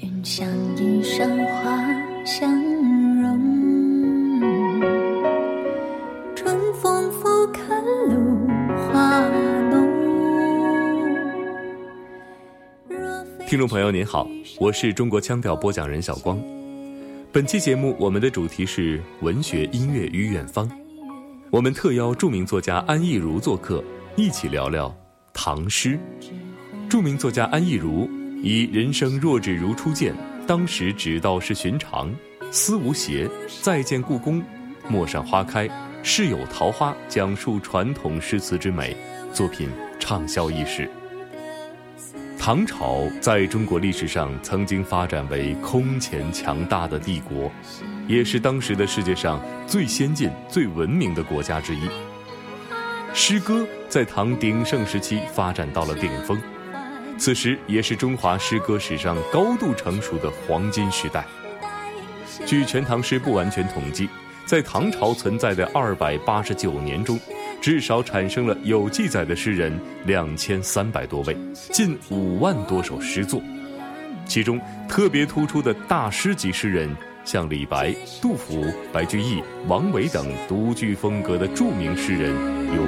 云想衣裳花相容，春风拂看露华浓。听众朋友您好，我是中国腔调播讲人小光。本期节目我们的主题是文学音乐与远方，我们特邀著名作家安忆如做客，一起聊聊唐诗。著名作家安忆如以“人生若只如初见，当时只道是寻常，思无邪，再见故宫，陌上花开，世有桃花”讲述传统诗词之美，作品畅销一时。唐朝在中国历史上曾经发展为空前强大的帝国，也是当时的世界上最先进、最文明的国家之一。诗歌在唐鼎盛时期发展到了顶峰。此时也是中华诗歌史上高度成熟的黄金时代。据《全唐诗》不完全统计，在唐朝存在的二百八十九年中，至少产生了有记载的诗人两千三百多位，近五万多首诗作。其中特别突出的大师级诗人，像李白、杜甫、白居易、王维等独具风格的著名诗人有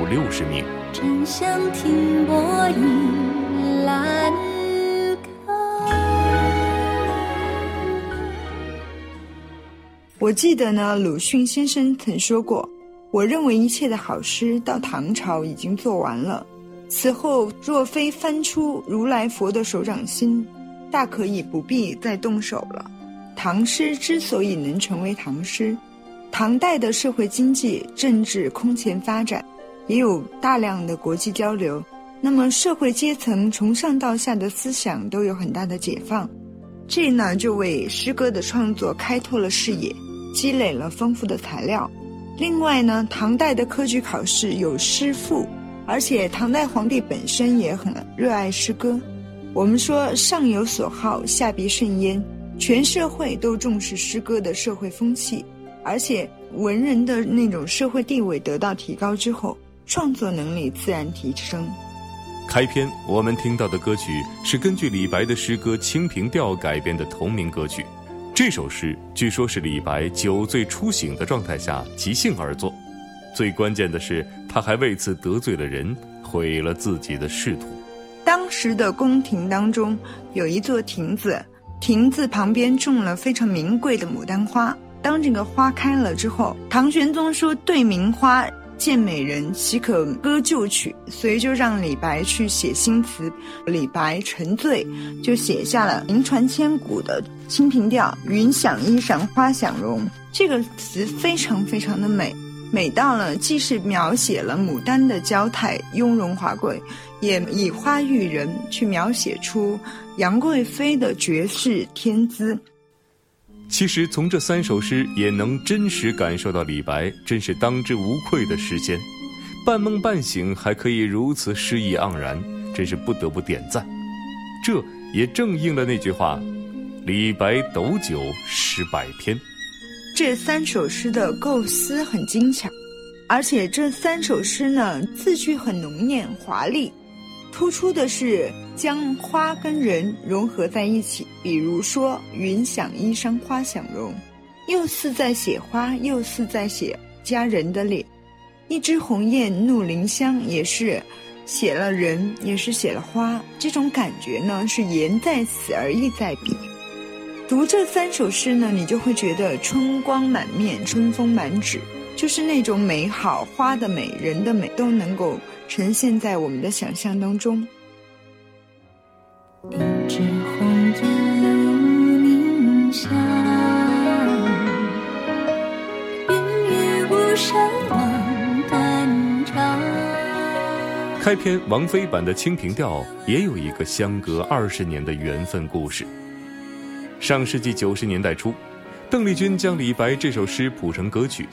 五六十名。真想听薄影。我记得呢，鲁迅先生曾说过：“我认为一切的好诗到唐朝已经做完了，此后若非翻出如来佛的手掌心，大可以不必再动手了。”唐诗之所以能成为唐诗，唐代的社会经济政治空前发展，也有大量的国际交流。那么，社会阶层从上到下的思想都有很大的解放，这呢就为诗歌的创作开拓了视野，积累了丰富的材料。另外呢，唐代的科举考试有诗赋，而且唐代皇帝本身也很热爱诗歌。我们说上有所好，下必甚焉，全社会都重视诗歌的社会风气，而且文人的那种社会地位得到提高之后，创作能力自然提升。开篇我们听到的歌曲是根据李白的诗歌《清平调》改编的同名歌曲。这首诗据说是李白酒醉初醒的状态下即兴而作，最关键的是他还为此得罪了人，毁了自己的仕途。当时的宫廷当中有一座亭子，亭子旁边种了非常名贵的牡丹花。当这个花开了之后，唐玄宗说：“对名花。”见美人岂可歌旧曲？所以就让李白去写新词。李白沉醉，就写下了名传千古的《清平调》：“云想衣裳花想容。”这个词非常非常的美，美到了既是描写了牡丹的娇态雍容华贵，也以花喻人，去描写出杨贵妃的绝世天姿。其实从这三首诗也能真实感受到李白真是当之无愧的诗仙，半梦半醒还可以如此诗意盎然，真是不得不点赞。这也正应了那句话：“李白斗酒诗百篇。”这三首诗的构思很精巧，而且这三首诗呢字句很浓艳华丽。突出的是将花跟人融合在一起，比如说“云想衣裳花想容”，又似在写花，又似在写佳人的脸；“一枝红艳怒凌香”也是写了人，也是写了花。这种感觉呢，是言在此而意在彼。读这三首诗呢，你就会觉得春光满面，春风满纸，就是那种美好，花的美，人的美，都能够。呈现在我们的想象当中。开篇王菲版的《清平调》也有一个相隔二十年的缘分故事。上世纪九十年代初，邓丽君将李白这首诗谱成歌曲，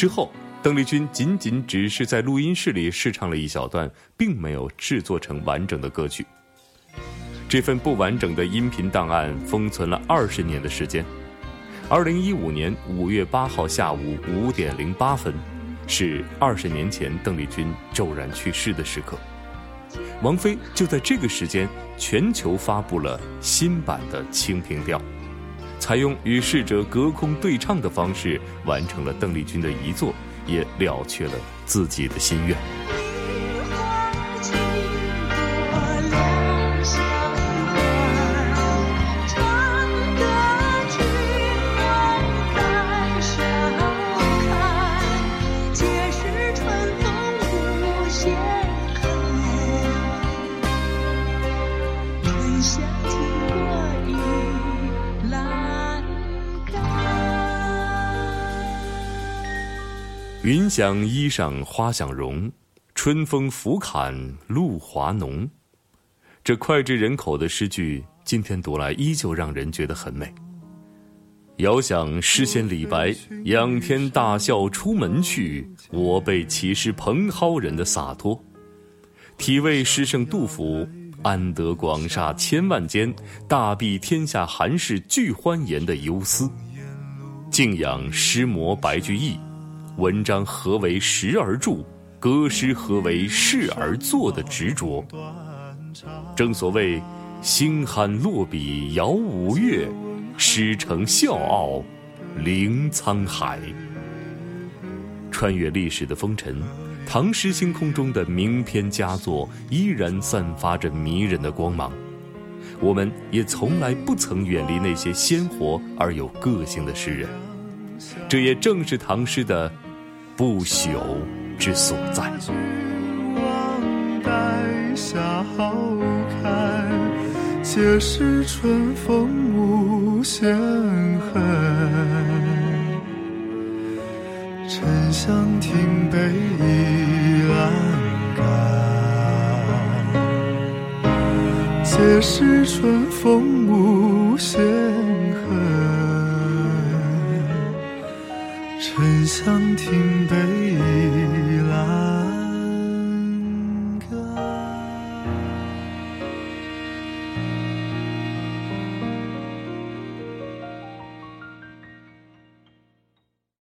之后。邓丽君仅仅只是在录音室里试唱了一小段，并没有制作成完整的歌曲。这份不完整的音频档案封存了二十年的时间。二零一五年五月八号下午五点零八分，是二十年前邓丽君骤然去世的时刻。王菲就在这个时间全球发布了新版的《清平调》，采用与逝者隔空对唱的方式，完成了邓丽君的遗作，也了却了自己的心愿。云想衣裳花想容，春风拂槛露华浓。这脍炙人口的诗句，今天读来依旧让人觉得很美。遥想诗仙李白仰天大笑出门去，我辈岂是蓬蒿人的洒脱；体味诗圣杜甫安得广厦千万间，大庇天下寒士俱欢颜的忧思；敬仰诗魔白居易。文章何为时而著，歌诗何为事而作的执着。正所谓，星酣落笔摇五岳，诗成笑傲凌沧海。穿越历史的风尘，唐诗星空中的名篇佳作依然散发着迷人的光芒。我们也从来不曾远离那些鲜活而有个性的诗人。这也正是唐诗的。不朽之所在。望待夏好开，皆是春风无限恨。沉香亭北倚栏杆，皆是春风无限沉香亭北倚栏。